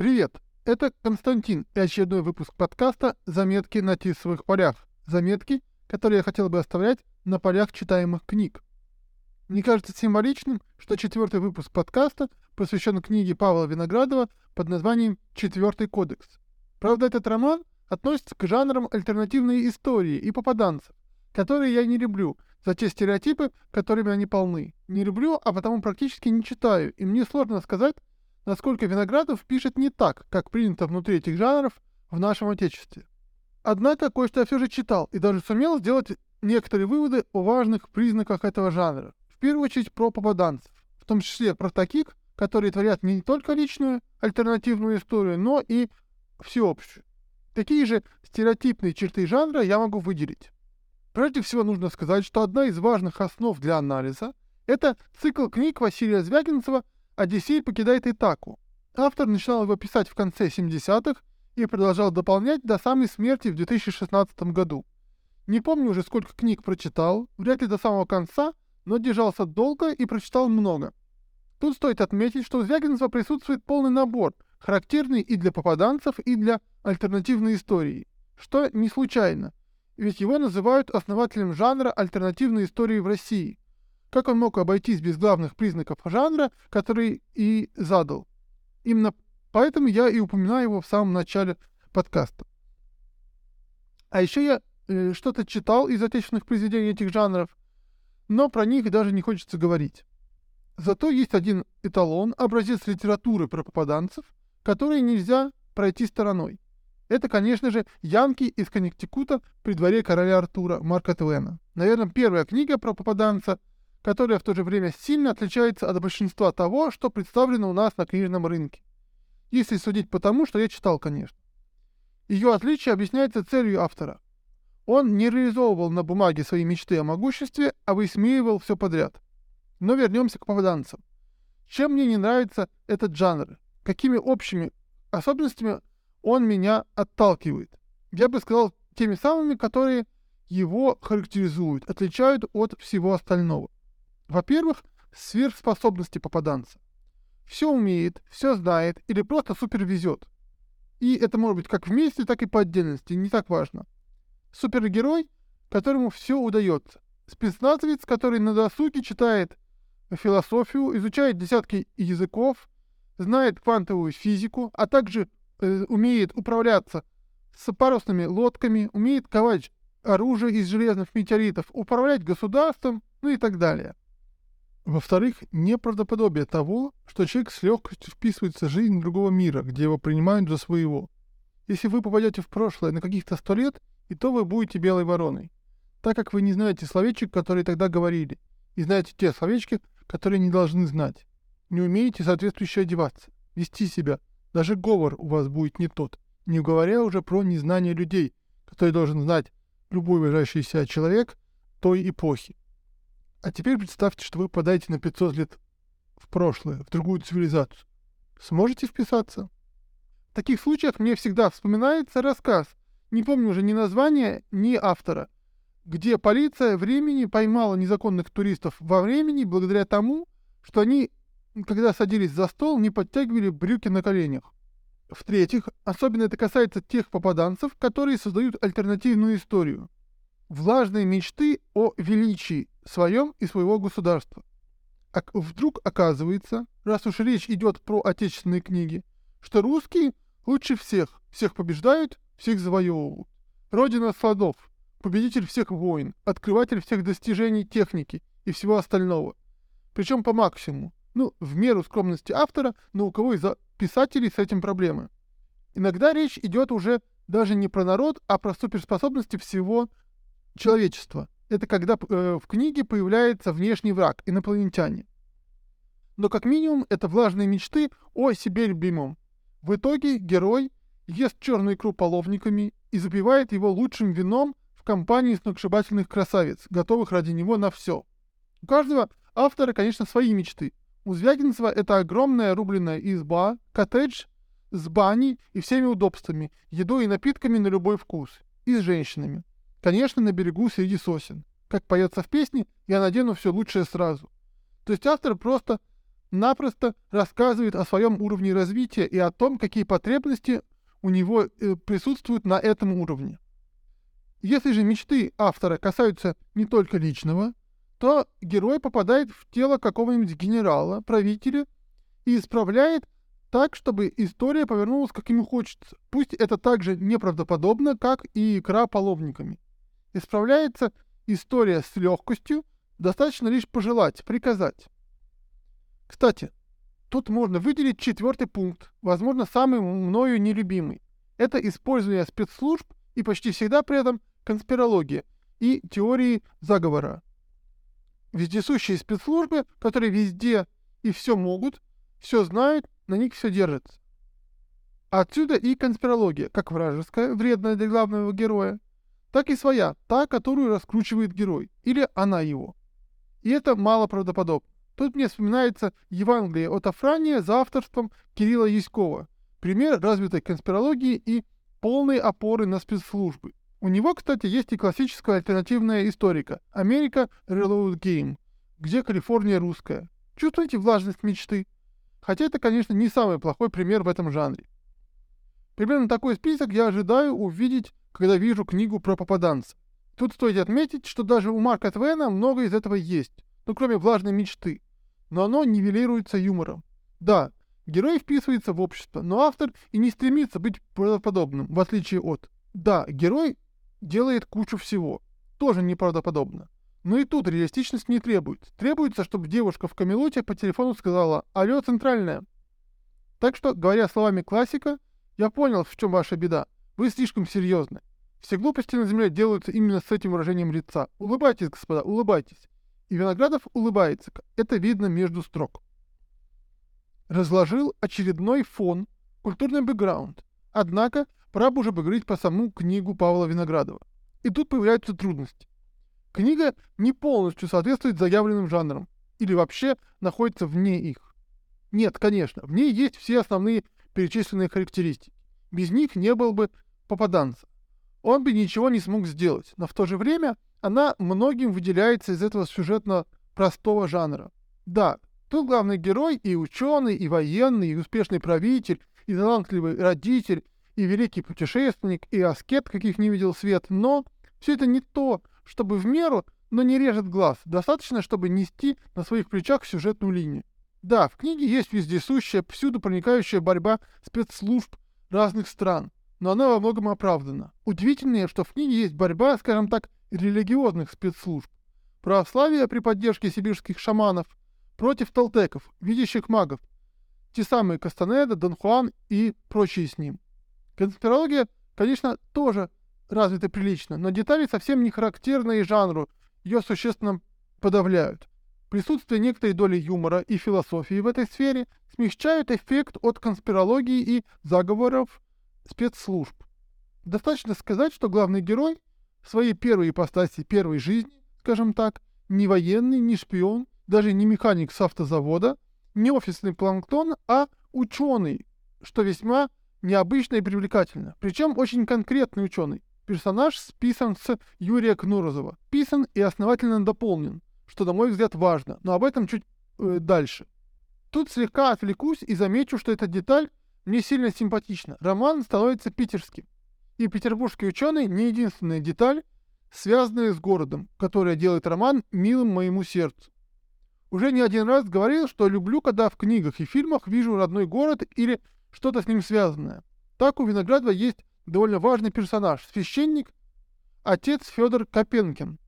Привет, это Константин и очередной выпуск подкаста «Заметки на тисовых полях». Заметки, которые я хотел бы оставлять на полях читаемых книг. Мне кажется символичным, что четвертый выпуск подкаста посвящен книге Павла Виноградова под названием «Четвертый кодекс». Правда, этот роман относится к жанрам альтернативной истории и попаданцев, которые я не люблю за те стереотипы, которыми они полны. Не люблю, а потому практически не читаю, и мне сложно сказать, насколько Виноградов пишет не так, как принято внутри этих жанров в нашем Отечестве. Однако кое-что я все же читал и даже сумел сделать некоторые выводы о важных признаках этого жанра. В первую очередь про попаданцев, в том числе про таких, которые творят не только личную альтернативную историю, но и всеобщую. Какие же стереотипные черты жанра я могу выделить? Прежде всего нужно сказать, что одна из важных основ для анализа – это цикл книг Василия Звягинцева «Одиссей покидает Итаку». Автор начинал его писать в конце 70-х и продолжал дополнять до самой смерти в 2016 году. Не помню уже, сколько книг прочитал, вряд ли до самого конца, но держался долго и прочитал много. Тут стоит отметить, что у Звягинцева присутствует полный набор, характерный и для попаданцев, и для альтернативной истории, что не случайно, ведь его называют основателем жанра альтернативной истории в России. Как он мог обойтись без главных признаков жанра, который и задал? Именно поэтому я и упоминаю его в самом начале подкаста. А еще я э, что-то читал из отечественных произведений этих жанров, но про них даже не хочется говорить. Зато есть один эталон, образец литературы про попаданцев, который нельзя пройти стороной. Это, конечно же, Янки из Коннектикута при дворе короля Артура Марка Твена. Наверное, первая книга про попаданца, которая в то же время сильно отличается от большинства того, что представлено у нас на книжном рынке. Если судить по тому, что я читал, конечно. Ее отличие объясняется целью автора. Он не реализовывал на бумаге свои мечты о могуществе, а высмеивал все подряд. Но вернемся к попаданцам. Чем мне не нравится этот жанр? Какими общими особенностями он меня отталкивает? Я бы сказал, теми самыми, которые его характеризуют, отличают от всего остального. Во-первых, сверхспособности попаданца. Все умеет, все знает или просто супер везет. И это может быть как вместе, так и по отдельности, не так важно. Супергерой, которому все удается. Спецназовец, который на досуге читает философию, изучает десятки языков, знает квантовую физику, а также э, умеет управляться с парусными лодками, умеет ковать оружие из железных метеоритов, управлять государством, ну и так далее. Во-вторых, неправдоподобие того, что человек с легкостью вписывается в жизнь другого мира, где его принимают за своего. Если вы попадете в прошлое на каких-то сто лет, и то вы будете белой вороной, так как вы не знаете словечек, которые тогда говорили, и знаете те словечки, которые не должны знать. Не умеете соответствующе одеваться, вести себя. Даже говор у вас будет не тот, не говоря уже про незнание людей, который должен знать любой уважающий себя человек той эпохи. А теперь представьте, что вы попадаете на 500 лет в прошлое, в другую цивилизацию. Сможете вписаться? В таких случаях мне всегда вспоминается рассказ, не помню уже ни названия, ни автора, где полиция времени поймала незаконных туристов во времени благодаря тому, что они, когда садились за стол, не подтягивали брюки на коленях. В-третьих, особенно это касается тех попаданцев, которые создают альтернативную историю. Влажные мечты о величии своем и своего государства. А вдруг оказывается, раз уж речь идет про отечественные книги, что русские лучше всех, всех побеждают, всех завоевывают. Родина сладов, победитель всех войн, открыватель всех достижений техники и всего остального. Причем по максимуму. Ну, в меру скромности автора, но у кого из писателей с этим проблемы. Иногда речь идет уже даже не про народ, а про суперспособности всего человечества. Это когда э, в книге появляется внешний враг, инопланетяне. Но как минимум это влажные мечты о себе любимом. В итоге герой ест черную икру половниками и запивает его лучшим вином в компании сногсшибательных красавиц, готовых ради него на все. У каждого автора, конечно, свои мечты. У Звягинцева это огромная рубленная изба, коттедж с баней и всеми удобствами, едой и напитками на любой вкус. И с женщинами. Конечно, на берегу среди сосен. Как поется в песне, я надену все лучшее сразу. То есть автор просто напросто рассказывает о своем уровне развития и о том, какие потребности у него э, присутствуют на этом уровне. Если же мечты автора касаются не только личного, то герой попадает в тело какого-нибудь генерала, правителя и исправляет так, чтобы история повернулась, как ему хочется. Пусть это также неправдоподобно, как и игра половниками. Исправляется история с легкостью, достаточно лишь пожелать, приказать. Кстати, тут можно выделить четвертый пункт, возможно, самый мною нелюбимый. Это использование спецслужб и почти всегда при этом конспирология и теории заговора. Вездесущие спецслужбы, которые везде и все могут, все знают, на них все держится. Отсюда и конспирология, как вражеская, вредная для главного героя, так и своя, та, которую раскручивает герой, или она его. И это мало правдоподобно. Тут мне вспоминается Евангелие от Афрания за авторством Кирилла Яськова, пример развитой конспирологии и полной опоры на спецслужбы. У него, кстати, есть и классическая альтернативная историка «Америка Reload Game», где Калифорния русская. Чувствуете влажность мечты? Хотя это, конечно, не самый плохой пример в этом жанре. Примерно такой список я ожидаю увидеть, когда вижу книгу про попаданца. Тут стоит отметить, что даже у Марка Твена много из этого есть, ну кроме влажной мечты. Но оно нивелируется юмором. Да, герой вписывается в общество, но автор и не стремится быть правдоподобным, в отличие от. Да, герой делает кучу всего. Тоже неправдоподобно. Но и тут реалистичность не требуется. Требуется, чтобы девушка в Камелоте по телефону сказала «Алло, центральная». Так что, говоря словами классика, я понял, в чем ваша беда. Вы слишком серьезны. Все глупости на земле делаются именно с этим выражением лица. Улыбайтесь, господа, улыбайтесь. И Виноградов улыбается. Это видно между строк. Разложил очередной фон, культурный бэкграунд. Однако, пора бы уже поговорить по саму книгу Павла Виноградова. И тут появляются трудности. Книга не полностью соответствует заявленным жанрам, или вообще находится вне их. Нет, конечно, в ней есть все основные перечисленные характеристики. Без них не было бы попаданца. Он бы ничего не смог сделать, но в то же время она многим выделяется из этого сюжетно простого жанра. Да, тут главный герой и ученый, и военный, и успешный правитель, и талантливый родитель, и великий путешественник, и аскет, каких не видел свет, но все это не то, чтобы в меру, но не режет глаз, достаточно, чтобы нести на своих плечах сюжетную линию. Да, в книге есть вездесущая, всюду проникающая борьба спецслужб разных стран, но она во многом оправдана. Удивительнее, что в книге есть борьба, скажем так, религиозных спецслужб. Православие при поддержке сибирских шаманов против толтеков, видящих магов, те самые Кастанеда, Дон Хуан и прочие с ним. Конспирология, конечно, тоже развиты прилично, но детали совсем не характерны жанру, ее существенно подавляют. Присутствие некоторой доли юмора и философии в этой сфере смягчают эффект от конспирологии и заговоров спецслужб. Достаточно сказать, что главный герой в своей первой ипостаси первой жизни, скажем так, не военный, не шпион, даже не механик с автозавода, не офисный планктон, а ученый, что весьма необычно и привлекательно. Причем очень конкретный ученый. Персонаж списан с Юрия Кнурозова. Писан и основательно дополнен, что, на мой взгляд, важно, но об этом чуть э, дальше. Тут слегка отвлекусь и замечу, что эта деталь мне сильно симпатична. Роман становится питерским. И петербургский ученый не единственная деталь, связанная с городом, которая делает роман милым моему сердцу. Уже не один раз говорил, что люблю, когда в книгах и фильмах вижу родной город или что-то с ним связанное. Так у Виноградова есть довольно важный персонаж, священник, отец Федор Копенкин.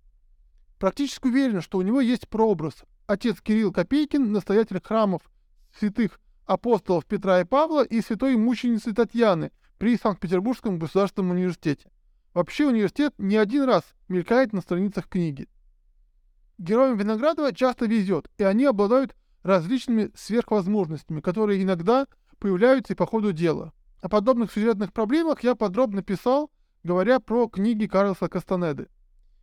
Практически уверен, что у него есть прообраз. Отец Кирилл Копейкин, настоятель храмов святых апостолов Петра и Павла и святой мученицы Татьяны при Санкт-Петербургском государственном университете. Вообще университет не один раз мелькает на страницах книги. Героям Виноградова часто везет, и они обладают различными сверхвозможностями, которые иногда появляются и по ходу дела. О подобных сюжетных проблемах я подробно писал, говоря про книги Карлоса Кастанеды.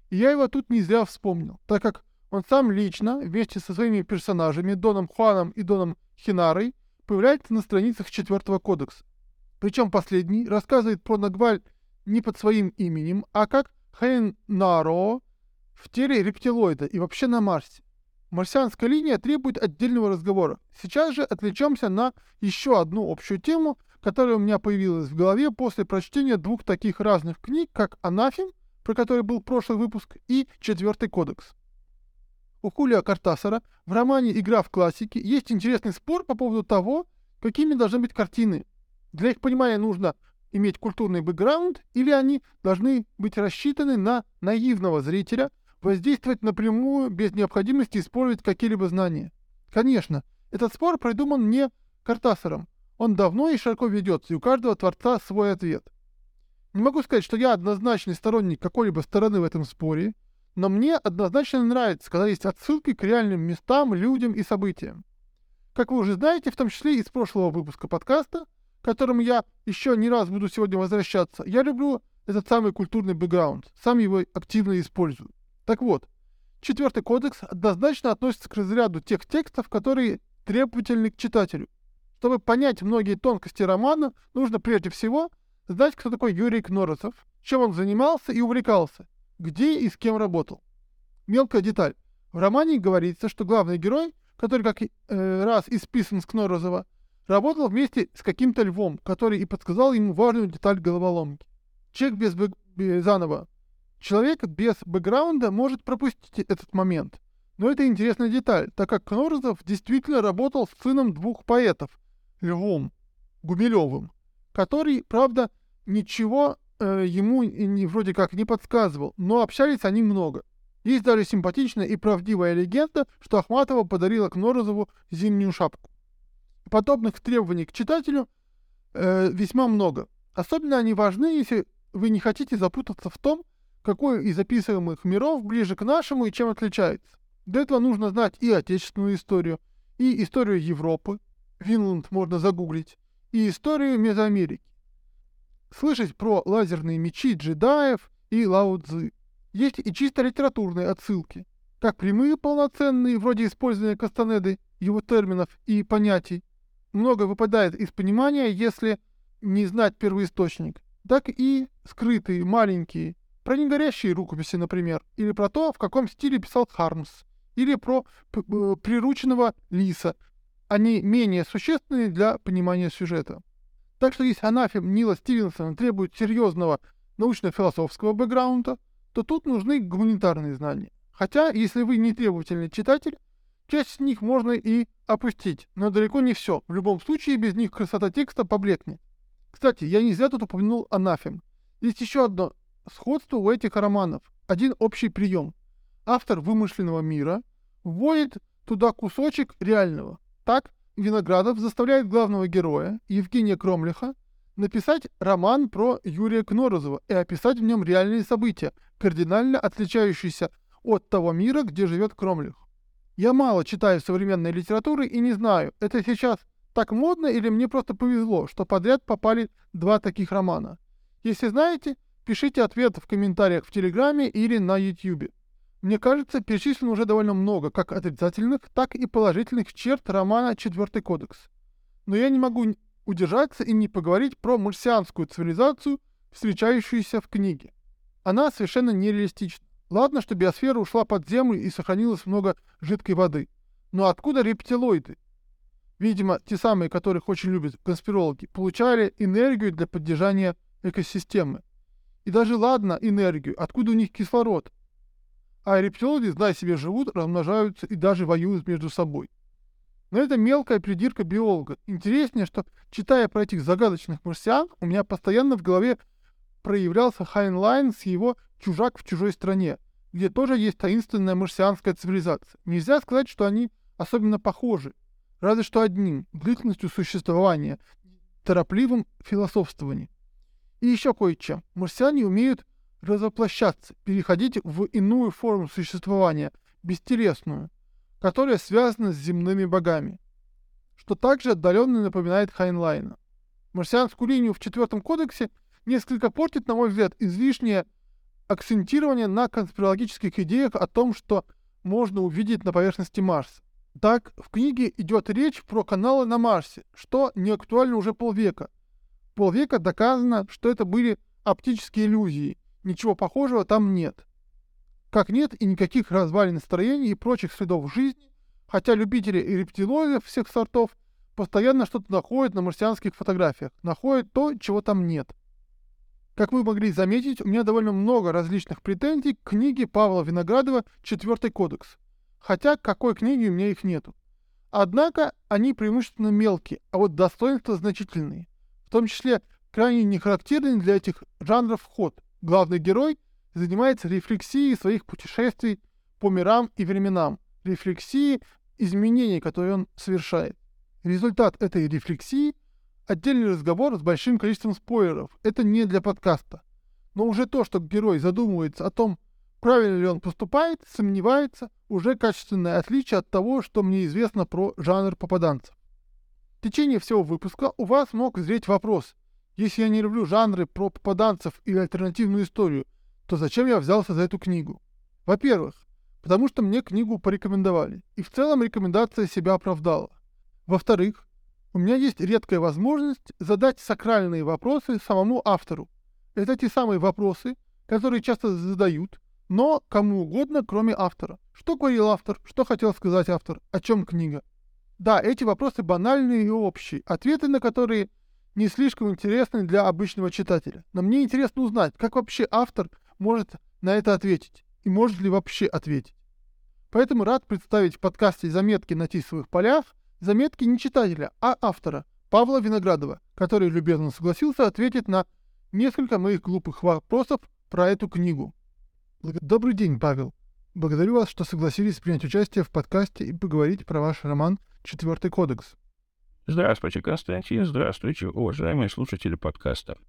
И я его тут не зря вспомнил, так как он сам лично, вместе со своими персонажами Доном Хуаном и Доном Хинарой, появляется на страницах четвертого кодекса. Причем последний рассказывает про Нагваль не под своим именем, а как Хейн Наро в теле рептилоида и вообще на Марсе. Марсианская линия требует отдельного разговора. Сейчас же отвлечемся на еще одну общую тему, которая у меня появилась в голове после прочтения двух таких разных книг, как «Анафим», про который был прошлый выпуск, и «Четвертый кодекс». У Хулио Картасара в романе «Игра в классике» есть интересный спор по поводу того, какими должны быть картины. Для их понимания нужно иметь культурный бэкграунд или они должны быть рассчитаны на наивного зрителя – воздействовать напрямую без необходимости использовать какие-либо знания. Конечно, этот спор придуман не Картасером. Он давно и широко ведется, и у каждого творца свой ответ. Не могу сказать, что я однозначный сторонник какой-либо стороны в этом споре, но мне однозначно нравится, когда есть отсылки к реальным местам, людям и событиям. Как вы уже знаете, в том числе из прошлого выпуска подкаста, к которому я еще не раз буду сегодня возвращаться, я люблю этот самый культурный бэкграунд, сам его активно использую. Так вот, четвертый кодекс однозначно относится к разряду тех текстов, которые требовательны к читателю. Чтобы понять многие тонкости романа, нужно прежде всего знать, кто такой Юрий Кноросов, чем он занимался и увлекался, где и с кем работал. Мелкая деталь. В романе говорится, что главный герой, который как э, раз исписан с Кнорозова, работал вместе с каким-то львом, который и подсказал ему важную деталь головоломки. Чек без, без заново. Человек без бэкграунда может пропустить этот момент. Но это интересная деталь, так как Кнорзов действительно работал с сыном двух поэтов, Львом Гумилевым, который, правда, ничего э, ему не, вроде как не подсказывал, но общались они много. Есть даже симпатичная и правдивая легенда, что Ахматова подарила Кнорозову зимнюю шапку. Подобных требований к читателю э, весьма много. Особенно они важны, если вы не хотите запутаться в том, какой из описываемых миров ближе к нашему и чем отличается. Для этого нужно знать и отечественную историю, и историю Европы, Винланд можно загуглить, и историю Мезоамерики. Слышать про лазерные мечи джедаев и Лао Цзы. Есть и чисто литературные отсылки, как прямые полноценные, вроде использования Кастанеды, его терминов и понятий. Много выпадает из понимания, если не знать первоисточник, так и скрытые, маленькие, про негорящие рукописи, например, или про то, в каком стиле писал Хармс, или про э, прирученного лиса. Они менее существенны для понимания сюжета. Так что если анафем Нила Стивенсона требует серьезного научно-философского бэкграунда, то тут нужны гуманитарные знания. Хотя, если вы не требовательный читатель, часть из них можно и опустить, но далеко не все. В любом случае, без них красота текста поблекнет. Кстати, я не зря тут упомянул анафем. Есть еще одно сходство у этих романов. Один общий прием. Автор вымышленного мира вводит туда кусочек реального. Так, Виноградов заставляет главного героя, Евгения Кромлиха, написать роман про Юрия Кнорозова и описать в нем реальные события, кардинально отличающиеся от того мира, где живет Кромлих. Я мало читаю современной литературы и не знаю, это сейчас так модно или мне просто повезло, что подряд попали два таких романа. Если знаете, Пишите ответ в комментариях в Телеграме или на Ютьюбе. Мне кажется, перечислено уже довольно много как отрицательных, так и положительных черт романа «Четвертый кодекс». Но я не могу удержаться и не поговорить про марсианскую цивилизацию, встречающуюся в книге. Она совершенно нереалистична. Ладно, что биосфера ушла под землю и сохранилось много жидкой воды. Но откуда рептилоиды? Видимо, те самые, которых очень любят конспирологи, получали энергию для поддержания экосистемы. И даже ладно энергию, откуда у них кислород? А рептилоиды, знай себе, живут, размножаются и даже воюют между собой. Но это мелкая придирка биолога. Интереснее, что, читая про этих загадочных марсиан, у меня постоянно в голове проявлялся Хайнлайн с его «Чужак в чужой стране», где тоже есть таинственная марсианская цивилизация. Нельзя сказать, что они особенно похожи, разве что одним — длительностью существования, торопливым философствованием. И еще кое-чем. Марсиане умеют разоплощаться, переходить в иную форму существования, бестелесную, которая связана с земными богами, что также отдаленно напоминает Хайнлайна. Марсианскую линию в четвертом кодексе несколько портит, на мой взгляд, излишнее акцентирование на конспирологических идеях о том, что можно увидеть на поверхности Марса. Так, в книге идет речь про каналы на Марсе, что не актуально уже полвека, полвека доказано, что это были оптические иллюзии. Ничего похожего там нет. как нет и никаких развалин настроений и прочих следов жизни, хотя любители и рептилоидов всех сортов постоянно что-то находят на марсианских фотографиях, находят то, чего там нет. Как вы могли заметить, у меня довольно много различных претензий к книге Павла Виноградова «Четвертый кодекс», хотя какой книги у меня их нету. Однако они преимущественно мелкие, а вот достоинства значительные. В том числе крайне нехарактерный для этих жанров ход. Главный герой занимается рефлексией своих путешествий по мирам и временам, рефлексией изменений, которые он совершает. Результат этой рефлексии – отдельный разговор с большим количеством спойлеров. Это не для подкаста. Но уже то, что герой задумывается о том, правильно ли он поступает, сомневается, уже качественное отличие от того, что мне известно про жанр попаданцев. В течение всего выпуска у вас мог зреть вопрос, если я не люблю жанры про попаданцев или альтернативную историю, то зачем я взялся за эту книгу? Во-первых, потому что мне книгу порекомендовали, и в целом рекомендация себя оправдала. Во-вторых, у меня есть редкая возможность задать сакральные вопросы самому автору. Это те самые вопросы, которые часто задают, но кому угодно, кроме автора. Что говорил автор, что хотел сказать автор, о чем книга. Да, эти вопросы банальные и общие, ответы на которые не слишком интересны для обычного читателя. Но мне интересно узнать, как вообще автор может на это ответить, и может ли вообще ответить. Поэтому рад представить в подкасте «Заметки на тисовых полях» заметки не читателя, а автора, Павла Виноградова, который любезно согласился ответить на несколько моих глупых вопросов про эту книгу. Добрый день, Павел. Благодарю вас, что согласились принять участие в подкасте и поговорить про ваш роман «Четвертый кодекс». Здравствуйте, Константин. Здравствуйте, уважаемые слушатели подкаста.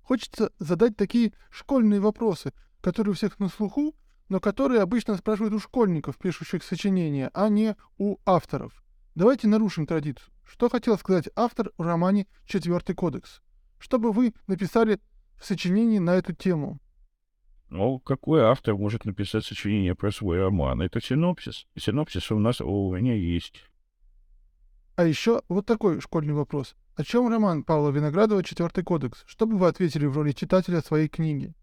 Хочется задать такие школьные вопросы, которые у всех на слуху, но которые обычно спрашивают у школьников, пишущих сочинения, а не у авторов. Давайте нарушим традицию. Что хотел сказать автор в романе «Четвертый кодекс»? Что бы вы написали в сочинении на эту тему? Ну, какой автор может написать сочинение про свой роман? Это синопсис. Синопсис у нас у меня есть. А еще вот такой школьный вопрос. О чем роман Павла Виноградова «Четвертый кодекс»? Что бы вы ответили в роли читателя своей книги?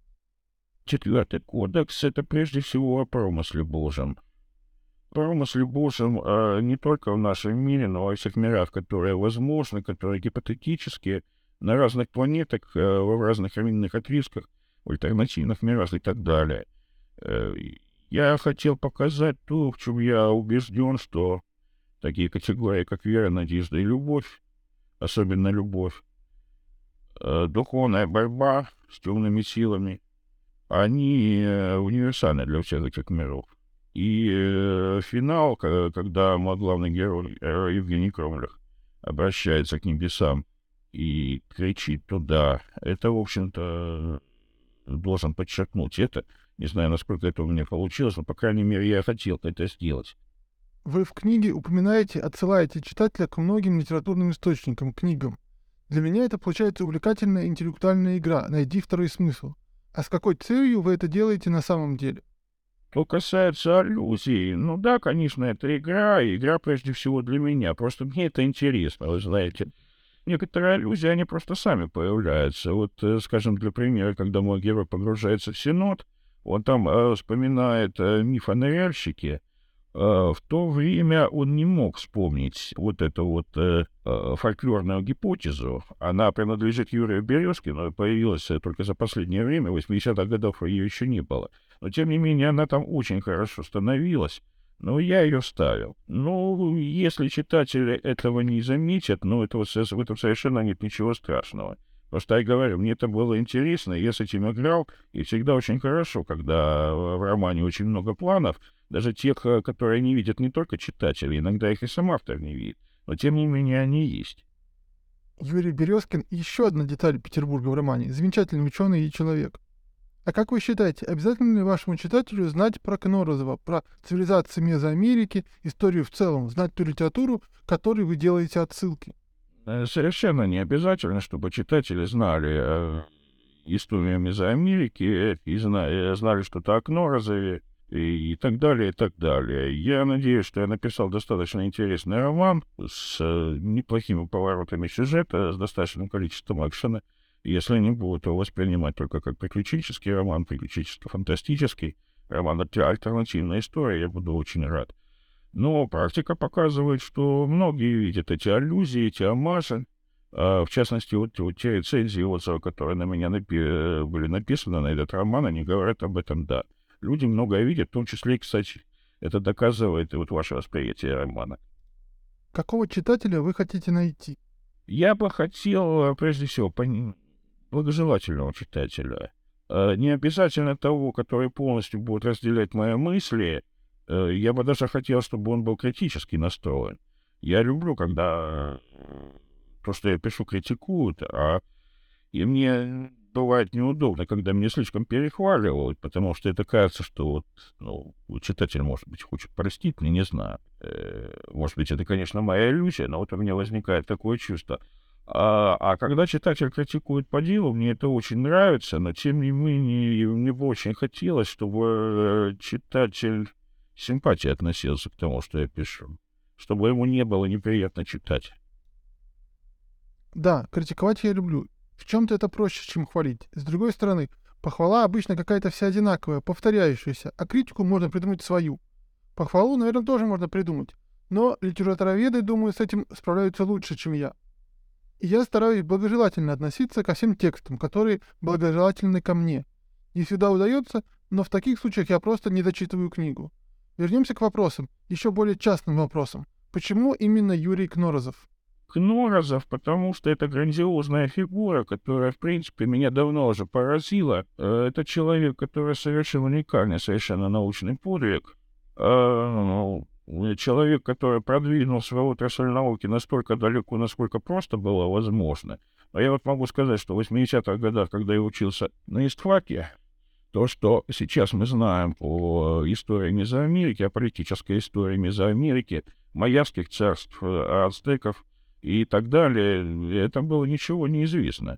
Четвертый кодекс — это прежде всего о промысле Божьем. Промысле Божьем а не только в нашем мире, но и во всех мирах, которые возможны, которые гипотетические, на разных планетах, а, в разных временных отрезках, в альтернативных мирах и так далее. Э, я хотел показать то, в чем я убежден, что такие категории, как вера, надежда и любовь, особенно любовь, э, духовная борьба с темными силами, они э, универсальны для всех этих миров. И э, финал, когда мой главный герой, Евгений Кромлях обращается к небесам и кричит туда, это, в общем-то, должен подчеркнуть это. Не знаю, насколько это у меня получилось, но, по крайней мере, я хотел это сделать. Вы в книге упоминаете, отсылаете читателя к многим литературным источникам, книгам. Для меня это получается увлекательная интеллектуальная игра «Найди второй смысл». А с какой целью вы это делаете на самом деле? Что касается аллюзий, ну да, конечно, это игра, игра прежде всего для меня. Просто мне это интересно, вы знаете. Некоторые аллюзии, они просто сами появляются. Вот, э, скажем, для примера, когда мой герой погружается в Синод, он там э, вспоминает э, миф о ныряльщике, в то время он не мог вспомнить вот эту вот э, э фольклорную гипотезу. Она принадлежит Юрию Березкину, появилась только за последнее время, 80-х годов ее еще не было. Но, тем не менее, она там очень хорошо становилась. Но я ее ставил. Ну, если читатели этого не заметят, ну, этого, в этом совершенно нет ничего страшного. Просто я говорю, мне это было интересно, я с этим играл, и всегда очень хорошо, когда в романе очень много планов, даже тех, э, которые не видят не только читатели, иногда их и сам автор не видит, но тем не менее они есть. Юрий Березкин — еще одна деталь Петербурга в романе. Замечательный ученый и человек. А как вы считаете, обязательно ли вашему читателю знать про Кнорозова, про цивилизацию Мезоамерики, историю в целом, знать ту литературу, которой вы делаете отсылки? Э, совершенно не обязательно, чтобы читатели знали э, историю Мезоамерики и знали, знали что-то о Кнорозове, и, так далее, и так далее. Я надеюсь, что я написал достаточно интересный роман с э, неплохими поворотами сюжета, с достаточным количеством экшена. Если не будут его воспринимать только как приключенческий роман, приключенческий-фантастический, роман «Альтернативная история», я буду очень рад. Но практика показывает, что многие видят эти аллюзии, эти амажи. А, в частности, вот, вот те рецензии, отзывы, которые на меня напи- были написаны на этот роман, они говорят об этом, да. Люди многое видят, в том числе, кстати, это доказывает вот ваше восприятие романа. Какого читателя вы хотите найти? Я бы хотел, прежде всего, пон... благожелательного читателя. А, не обязательно того, который полностью будет разделять мои мысли, Э, я бы даже хотел, чтобы он был критически настроен. Я люблю, когда э, то, что я пишу, критикуют, а и мне бывает неудобно, когда меня слишком перехваливают, потому что это кажется, что вот, ну, читатель, может быть, хочет простить, мне не знаю. Э, может быть, это, конечно, моя иллюзия, но вот у меня возникает такое чувство. А, а когда читатель критикует по делу, мне это очень нравится, но тем не менее мне бы очень хотелось, чтобы читатель симпатией относился к тому, что я пишу, чтобы ему не было неприятно читать. Да, критиковать я люблю. В чем-то это проще, чем хвалить. С другой стороны, похвала обычно какая-то вся одинаковая, повторяющаяся, а критику можно придумать свою. Похвалу, наверное, тоже можно придумать. Но литературоведы, думаю, с этим справляются лучше, чем я. И я стараюсь благожелательно относиться ко всем текстам, которые благожелательны ко мне. Не всегда удается, но в таких случаях я просто не дочитываю книгу. Вернемся к вопросам, еще более частным вопросам. Почему именно Юрий Кнорозов? Кнорозов, потому что это грандиозная фигура, которая, в принципе, меня давно уже поразила. Э, это человек, который совершил уникальный совершенно научный подвиг. Э, ну, человек, который продвинул свою отрасль науки настолько далеко, насколько просто было возможно. А я вот могу сказать, что в 80-х годах, когда я учился на истфаке, то, что сейчас мы знаем по истории Мезоамерики, о политической истории Мезоамерики, майяских царств, ацтеков и так далее, это было ничего не известно.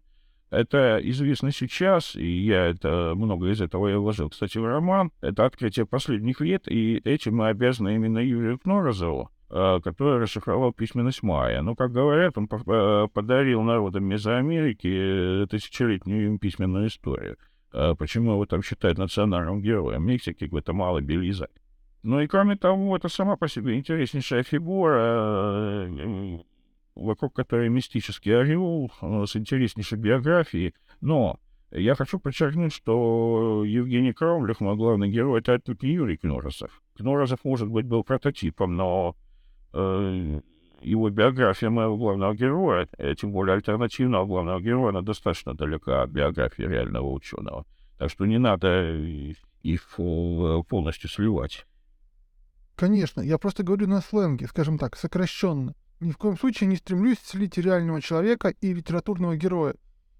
Это известно сейчас, и я это много из этого я вложил, кстати, в роман. Это открытие последних лет, и этим мы обязаны именно Юрию Кнорозову, а, который расшифровал письменность майя. Но, как говорят, он э, подарил народам Мезоамерики э, тысячелетнюю письменную историю. А почему его там считают национальным героем Мексики, Гватемалы, Белиза. Ну и кроме того, это сама по себе интереснейшая фигура, э, вокруг которой мистический ореол э, с интереснейшей биографией. Но я хочу подчеркнуть, что Евгений Кровлев, мой главный герой, это отнюдь не Юрий Кнорозов. Кнорозов, может быть, был прототипом, но э, его биография моего главного героя, э, тем более альтернативного главного героя, она достаточно далека от биографии реального ученого. Так что не надо их полностью сливать. Конечно, я просто говорю на сленге, скажем так, сокращенно. Ни в коем случае не стремлюсь слить реального человека и литературного героя.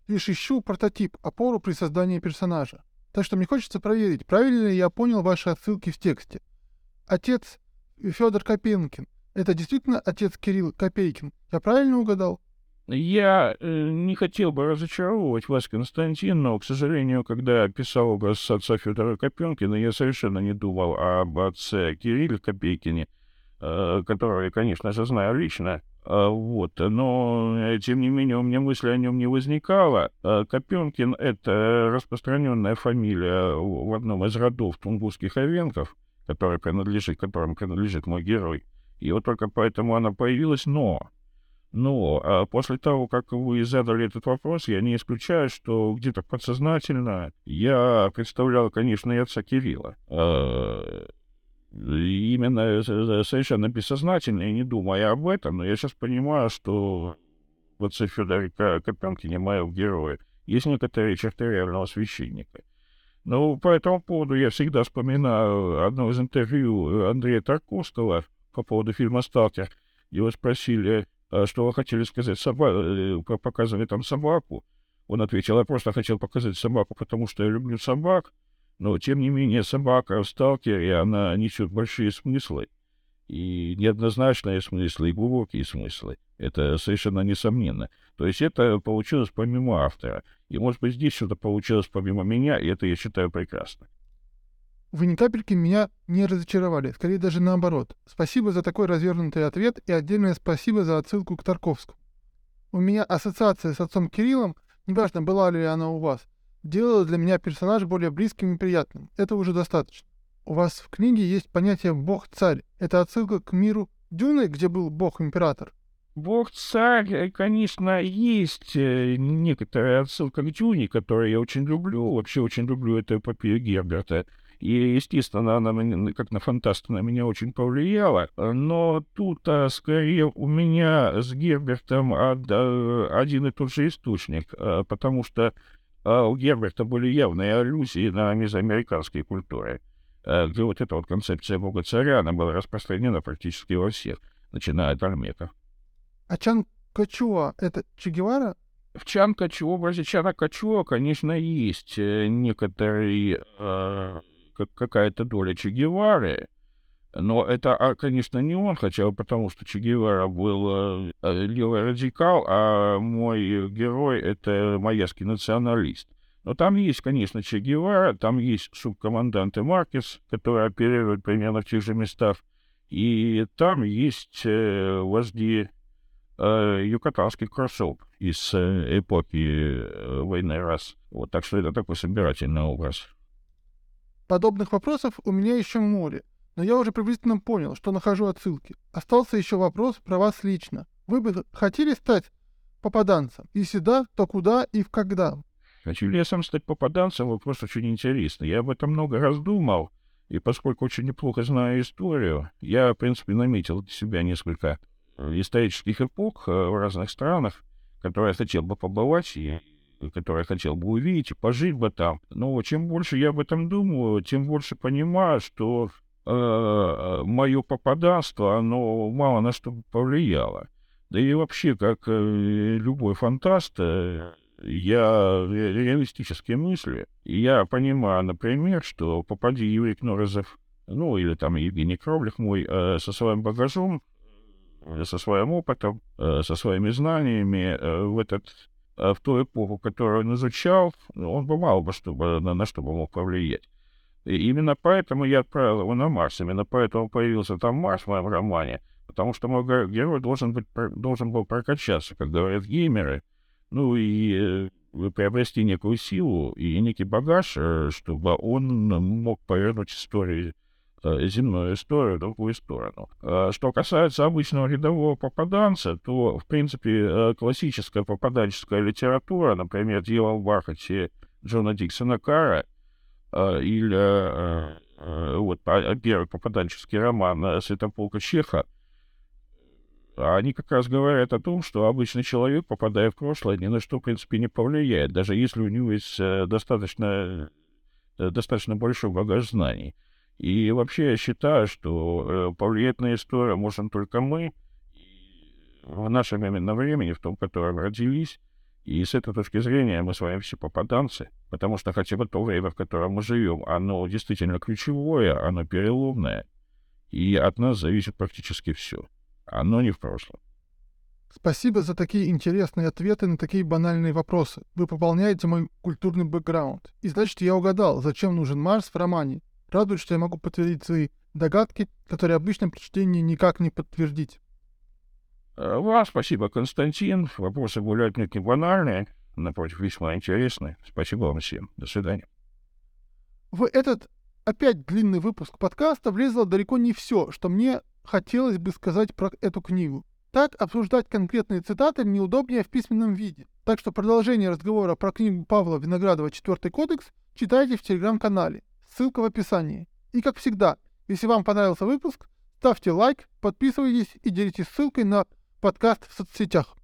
Лишь ищу прототип, опору при создании персонажа. Так что мне хочется проверить, правильно ли я понял ваши отсылки в тексте. Отец Федор Копенкин это действительно отец Кирилл Копейкин. Я правильно угадал? Я э, не хотел бы разочаровывать вас, Константин, но, к сожалению, когда писал образ отца Федора Копенкина, я совершенно не думал об отце Кирилле Копейкине, э, которого я, конечно же, знаю лично. Э, вот, но, э, тем не менее, у меня мысли о нем не возникало. Э, Копенкин — это распространенная фамилия в одном из родов тунгусских овенков, который принадлежит, которым принадлежит мой герой. И вот только поэтому она появилась, но... Но а после того, как вы задали этот вопрос, я не исключаю, что где-то подсознательно я представлял, конечно, и отца Кирилла. А, именно совершенно бессознательно, и не думая об этом, но я сейчас понимаю, что в отце Федоре Копенкине, моем герое, есть некоторые черты реального священника. Ну, по этому поводу я всегда вспоминаю одно из интервью Андрея Тарковского, по поводу фильма «Сталкер». Его спросили, «А что вы хотели сказать, соба... Э, показывали там собаку. Он ответил, я просто хотел показать собаку, потому что я люблю собак. Но, тем не менее, собака в «Сталкере», она несет большие смыслы. И неоднозначные смыслы, и глубокие смыслы. Это совершенно несомненно. То есть это получилось помимо автора. И, может быть, здесь что-то получилось помимо меня, и это я считаю прекрасно. Вы ни капельки меня не разочаровали, скорее даже наоборот. Спасибо за такой развернутый ответ и отдельное спасибо за отсылку к Тарковскому. У меня ассоциация с отцом Кириллом, неважно, была ли она у вас, делала для меня персонаж более близким и приятным. Это уже достаточно. у вас в книге есть понятие «бог-царь». Это отсылка к миру Дюны, где был бог-император? Бог-царь, э, конечно, есть э, некоторая отсылка к Дюне, которую я очень люблю. Вообще очень люблю эту эпопею Герберта. И, естественно, она как на фантаста на меня очень повлияла. Но тут а, скорее у меня с Гербертом а, один и тот же источник, а, потому что а, у Герберта были явные аллюзии на мезоамериканские культуры, а, где вот эта вот концепция бога-царя, она была распространена практически во всех, начиная от Армека. А Чан Качуа — это Че Гевара? В Чан Качуа, в образе Чана Качуа, конечно, есть э, некоторые э, как какая-то доля Че Гевары, но это, а, конечно, не он, хотя бы потому, что Че Гевара был э, левый радикал, а мой герой — это майяский националист. Но там есть, конечно, Че Гевара, там есть субкомандант Маркес, который оперирует примерно в тех же местах, и там есть э, вожди э, юкатанский кроссоп из э, эпохи э, войны раз. Вот так что это такой собирательный образ. Подобных вопросов у меня еще море, но я уже приблизительно понял, что нахожу отсылки. Остался еще вопрос про вас лично. Вы бы хотели стать попаданцем? Если да, то куда и в когда? Хочу ли я сам стать попаданцем? Вопрос очень интересный. Я об этом много раз думал, и поскольку очень неплохо знаю историю, я, в принципе, наметил для себя несколько исторических эпох э, в разных странах, которые я хотел бы побывать, и который я хотел бы увидеть и пожить бы там. Но чем больше я об этом думаю, тем больше понимаю, что э, э мое попаданство, оно мало на что повлияло. Да и вообще, как э, любой фантаст, э, я реалистические мысли. Я понимаю, например, что попади Юрий Кнорозов, ну, или там Евгений Кровлях мой, э, со своим багажом, э, со своим опытом, э, со своими знаниями э, в этот Э, в ту эпоху, которую он изучал, он бы мало бы чтобы, на, на что бы мог повлиять. И именно поэтому я отправил его на Марс. Именно поэтому появился там Марс в моем романе. Потому что мой герой должен, быть, должен был прокачаться, как говорят геймеры. Ну и э, приобрести некую силу и некий багаж, э, чтобы он мог повернуть историю Э, земную историю в другую сторону. Э, что касается обычного рядового попаданца, то, в принципе, э, классическая попаданческая литература, например, «Дело в бархате» Джона Диксона Кара или вот первый попаданческий роман Святополка Чеха, они как раз говорят о том, что обычный человек, попадая в прошлое, ни на что, в принципе, не повлияет, даже если у него есть достаточно, достаточно большой багаж знаний. И вообще я считаю, что э, повлиять на историю можем только мы в нашем именно времени, в том, в котором родились. И с этой точки зрения мы с вами все попаданцы, потому что хотя бы то время, в котором мы живем, оно действительно ключевое, оно переломное, и от нас зависит практически все. Оно не в прошлом. Спасибо за такие интересные ответы на такие банальные вопросы. Вы пополняете мой культурный бэкграунд. И значит, я угадал, зачем нужен Марс в романе. Радует, что я могу подтвердить свои догадки, которые обычно при чтении никак не подтвердить. Э, вам спасибо, Константин. Вопросы были отнюдь не банальные, напротив, весьма интересные. Спасибо вам всем. До свидания. В этот опять длинный выпуск подкаста влезло далеко не все, что мне хотелось бы сказать про эту книгу. Так обсуждать конкретные цитаты неудобнее в письменном виде. Так что продолжение разговора про книгу Павла Виноградова «Четвертый кодекс» читайте в телеграм-канале. Ссылка в описании. И как всегда, если вам понравился выпуск, ставьте лайк, подписывайтесь и делитесь ссылкой на подкаст в соцсетях.